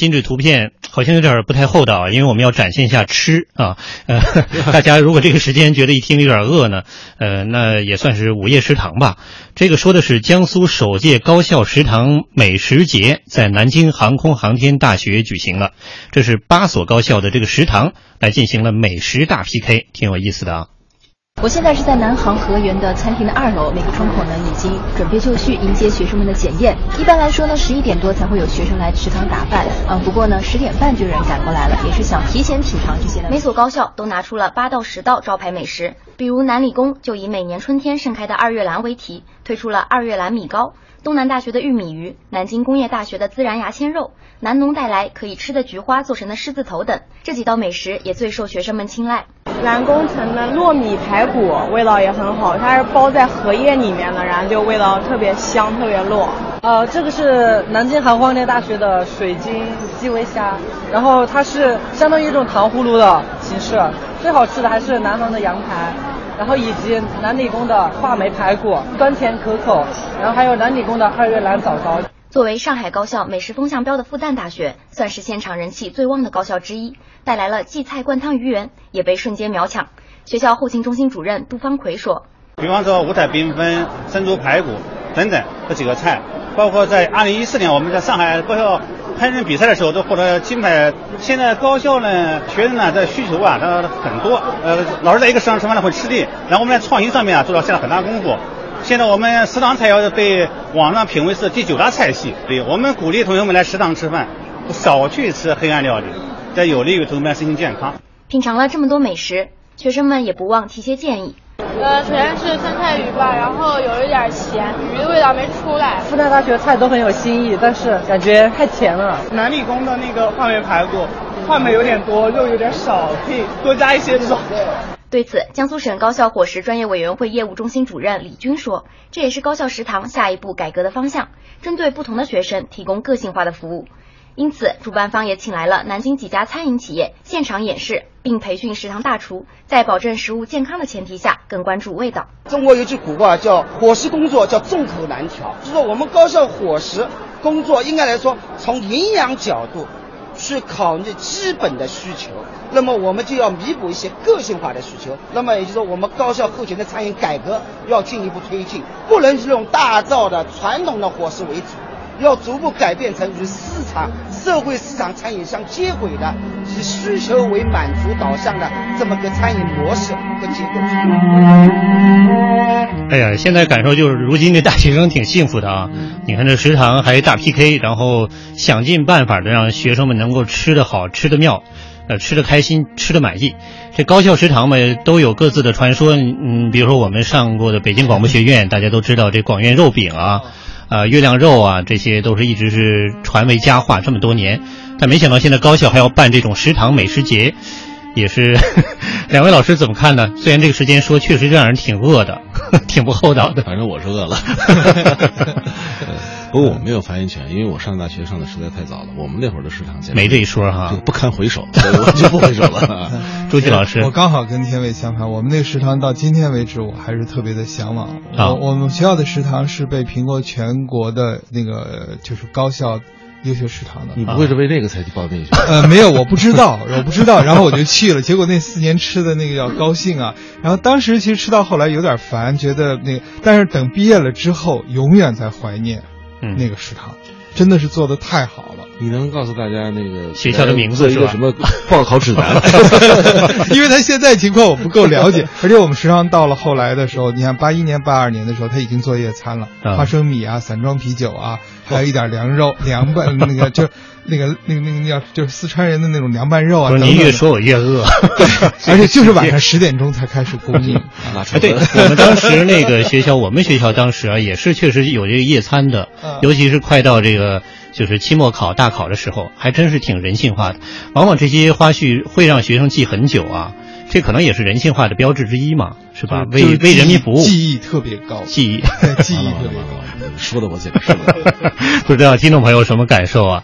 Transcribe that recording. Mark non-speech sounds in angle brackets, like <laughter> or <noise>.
精致图片好像有点不太厚道啊，因为我们要展现一下吃啊。呃，<laughs> 大家如果这个时间觉得一听有点饿呢，呃，那也算是午夜食堂吧。这个说的是江苏首届高校食堂美食节在南京航空航天大学举行了，这是八所高校的这个食堂来进行了美食大 PK，挺有意思的啊。我现在是在南航河源的餐厅的二楼，每个窗口呢已经准备就绪，迎接学生们的检验。一般来说呢，十一点多才会有学生来食堂打饭，嗯，不过呢，十点半就有人赶过来了，也是想提前品尝这些。每所高校都拿出了八到十道招牌美食，比如南理工就以每年春天盛开的二月兰为题，推出了二月兰米糕。东南大学的玉米鱼，南京工业大学的孜然牙签肉，南农带来可以吃的菊花做成的狮子头等，这几道美食也最受学生们青睐。南工城的糯米排骨味道也很好，它是包在荷叶里面的，然后就味道特别香，特别糯。呃，这个是南京航空航天大学的水晶基围虾，然后它是相当于一种糖葫芦的形式。最好吃的还是南航的羊排。然后以及南理工的话梅排骨，酸甜可口。然后还有南理工的二月兰枣糕。作为上海高校美食风向标的复旦大学，算是现场人气最旺的高校之一，带来了荠菜灌汤鱼圆，也被瞬间秒抢。学校后勤中心主任杜方奎说：“比方说五彩缤纷、生猪排骨等等这几个菜，包括在二零一四年我们在上海高校。”烹饪比赛的时候都获得金牌。现在高校呢，学生呢，这需求啊，它很多。呃，老师在一个食堂吃饭呢会吃力，然后我们在创新上面啊做了下了很大功夫。现在我们食堂菜肴被网上评为是第九大菜系。对我们鼓励同学们来食堂吃饭，少去吃黑暗料理，这有利于同学们身心健康。品尝了这么多美食，学生们也不忘提些建议。呃，首先是酸菜鱼吧，然后有一点咸，鱼的味道没出来。复旦大学菜都很有新意，但是感觉太甜了。南理工的那个话梅排骨，话梅有点多，肉有点少，可以多加一些这种。对此，江苏省高校伙食专业委员会业务中心主任李军说：“这也是高校食堂下一步改革的方向，针对不同的学生提供个性化的服务。”因此，主办方也请来了南京几家餐饮企业现场演示，并培训食堂大厨，在保证食物健康的前提下，更关注味道。中国有句古话叫“伙食工作叫众口难调”，就是说我们高校伙食工作应该来说，从营养角度去考虑基本的需求，那么我们就要弥补一些个性化的需求。那么也就是说，我们高校后勤的餐饮改革要进一步推进，不能是用大灶的传统的伙食为主。要逐步改变成与市场、社会市场餐饮相接轨的，以需求为满足导向的这么个餐饮模式和结构。哎呀，现在感受就是，如今的大学生挺幸福的啊！你看这食堂还大 PK，然后想尽办法的让学生们能够吃得好、吃得妙，呃，吃得开心、吃得满意。这高校食堂嘛，都有各自的传说。嗯，比如说我们上过的北京广播学院，大家都知道这广院肉饼啊。啊，月亮肉啊，这些都是一直是传为佳话这么多年，但没想到现在高校还要办这种食堂美食节，也是 <laughs> 两位老师怎么看呢？虽然这个时间说确实让人挺饿的，<laughs> 挺不厚道的。反正我是饿了。<laughs> 不过我没有发言权，因为我上大学上的实在太早了。我们那会儿的食堂没这一说哈，不堪回首，我就不回首了。朱旭老师，我刚好跟天伟相反，我们那个食堂到今天为止，我还是特别的向往。我我们学校的食堂是被评过全国的那个就是高校优秀食堂的。你不会是为这个才去报那个？呃，<laughs> 没有，我不知道，我不知道。然后我就去了，结果那四年吃的那个叫高兴啊。然后当时其实吃到后来有点烦，觉得那个，但是等毕业了之后，永远在怀念。那个食堂真的是做的太好了。你能告诉大家那个学校的名字是个什么报考指南？<laughs> 因为他现在情况我不够了解，<laughs> 而且我们食堂到了后来的时候，你看八一年、八二年的时候，他已经做夜餐了，花生米啊、散装啤酒啊，还有一点凉肉、<laughs> 凉拌那个就。那个、那个、那个叫就是四川人的那种凉拌肉啊！您越说我越饿，而且就是晚上十点钟才开始供应。对，我们当时那个学校，我们学校当时啊也是确实有这个夜餐的，尤其是快到这个就是期末考、大考的时候，还真是挺人性化的。往往这些花絮会让学生记很久啊，这可能也是人性化的标志之一嘛，是吧？为为人民服务，记忆特别高，记忆 <laughs> 记忆特别高，<laughs> 说的我简直是不知道听众朋友什么感受啊？